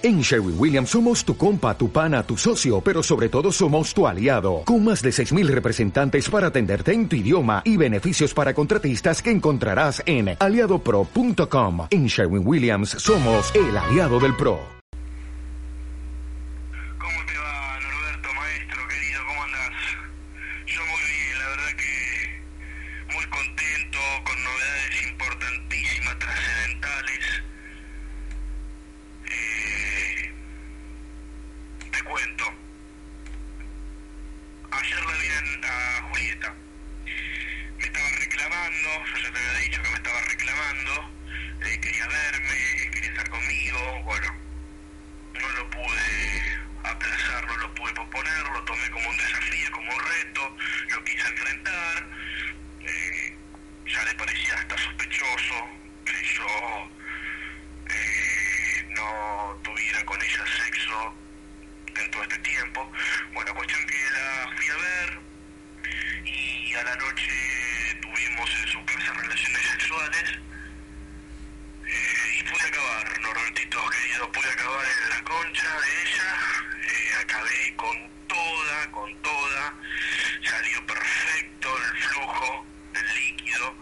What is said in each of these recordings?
En Sherwin Williams somos tu compa, tu pana, tu socio, pero sobre todo somos tu aliado, con más de 6.000 representantes para atenderte en tu idioma y beneficios para contratistas que encontrarás en aliadopro.com. En Sherwin Williams somos el aliado del PRO. ¿Cómo te va, Norberto, maestro querido? ¿Cómo andás? Yo muy bien, la verdad que muy contento, con novedades importantísimas, trascendentales. Eh, te cuento. Ayer la vi en- a Julieta. Me estaba yo ya te había dicho que me estaba reclamando. eh, quería verme, quería estar conmigo, bueno. No lo pude aplazar, no lo pude posponer, lo tomé como un desafío, como un reto, lo quise enfrentar. eh, ya le parecía hasta sospechoso que yo eh, no tuviera con ella sexo en todo este tiempo. Bueno, cuestión que la fui a ver y a la noche tuvimos en su casa relaciones sexuales. Eh, y pude acabar, Norbertito querido, pude acabar en la concha de ella, eh, acabé con toda, con toda, salió perfecto el flujo del líquido,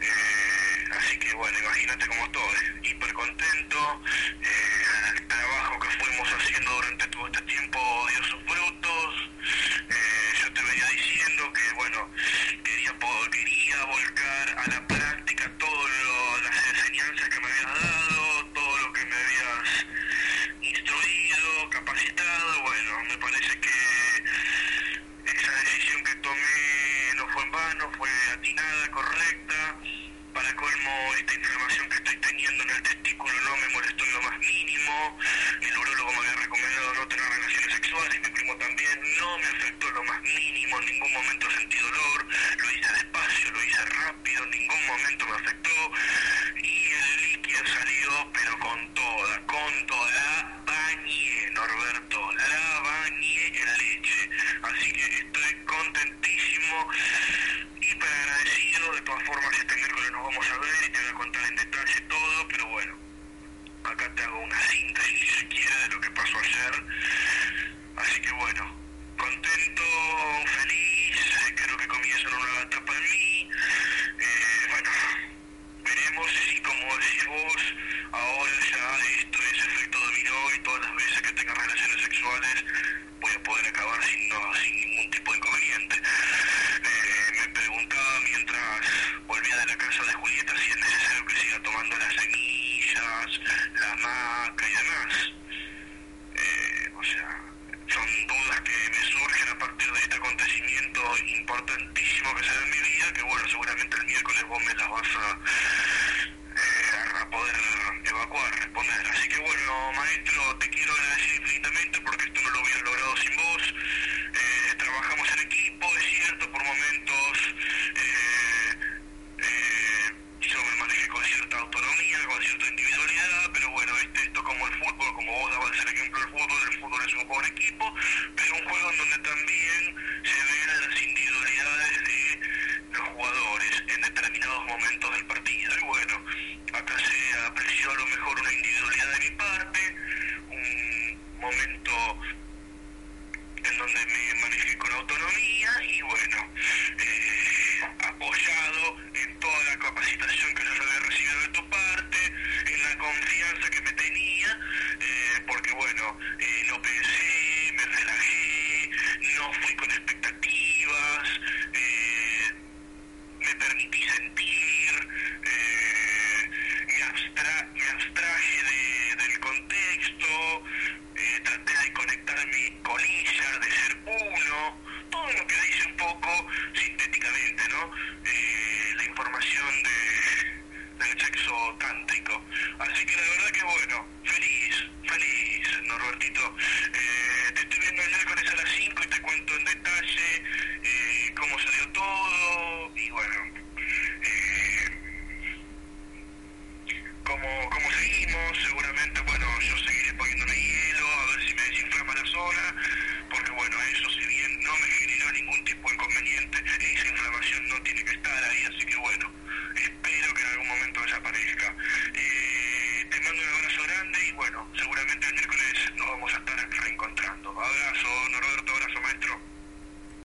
eh, así que bueno, imagínate cómo estoy, hiper contento, eh, el trabajo que fuimos haciendo durante todo este tiempo dio sus frutos, yo te venía diciendo que bueno, volcar a la práctica todas las enseñanzas que me habías dado, todo lo que me habías instruido, capacitado, bueno, me parece que esa decisión que tomé no fue en vano, fue atinada, correcta. Para colmo, esta inflamación que estoy teniendo en el testículo no me molestó en lo más mínimo. El urólogo me había recomendado no tener relaciones sexuales, mi primo también. No me afectó en lo más mínimo, en ningún momento sentí dolor. Formas, este miércoles nos vamos a ver y te voy a contar en detalle todo, pero bueno, acá te hago una síntesis, si se quiere, de lo que pasó ayer. Así que bueno, contento, feliz, eh, creo que comienza una nueva etapa en mí. Eh, bueno, veremos si, como decís vos, ahora ya esto es efecto dominó y todas las veces que tenga relaciones sexuales que se da en mi vida, que bueno, seguramente el miércoles vos me las vas a, eh, a poder evacuar, responder. Así que bueno, maestro, te quiero agradecer infinitamente porque esto no lo hubiera logrado sin vos. Eh, trabajamos en equipo, es cierto, por momentos eh, eh, yo me manejé con cierta autonomía, con cierta individualidad, pero bueno, viste, esto como el fútbol, como vos dabas el ejemplo del fútbol, el fútbol es un juego en equipo, pero un juego en donde también se ven las individualidades de los jugadores en determinados momentos del partido. Y bueno, acá se apreció a lo mejor una individualidad de mi parte, un momento en donde me manejé con autonomía y bueno, eh, apoyado en toda la capacitación que yo había recibido de tu parte, en la confianza que me tenía, eh, porque bueno, eh, lo pensé, me relajé, no fui con expectativas, eh, me permití sentir, Así que la verdad que bueno, feliz, feliz, Norbertito. Eh, te estoy viendo el miércoles a las 5 y te cuento en detalle eh, cómo salió todo y bueno, eh, cómo, cómo seguimos. Seguramente, bueno, yo seguiré poniéndome hielo, a ver si me desinflama la zona.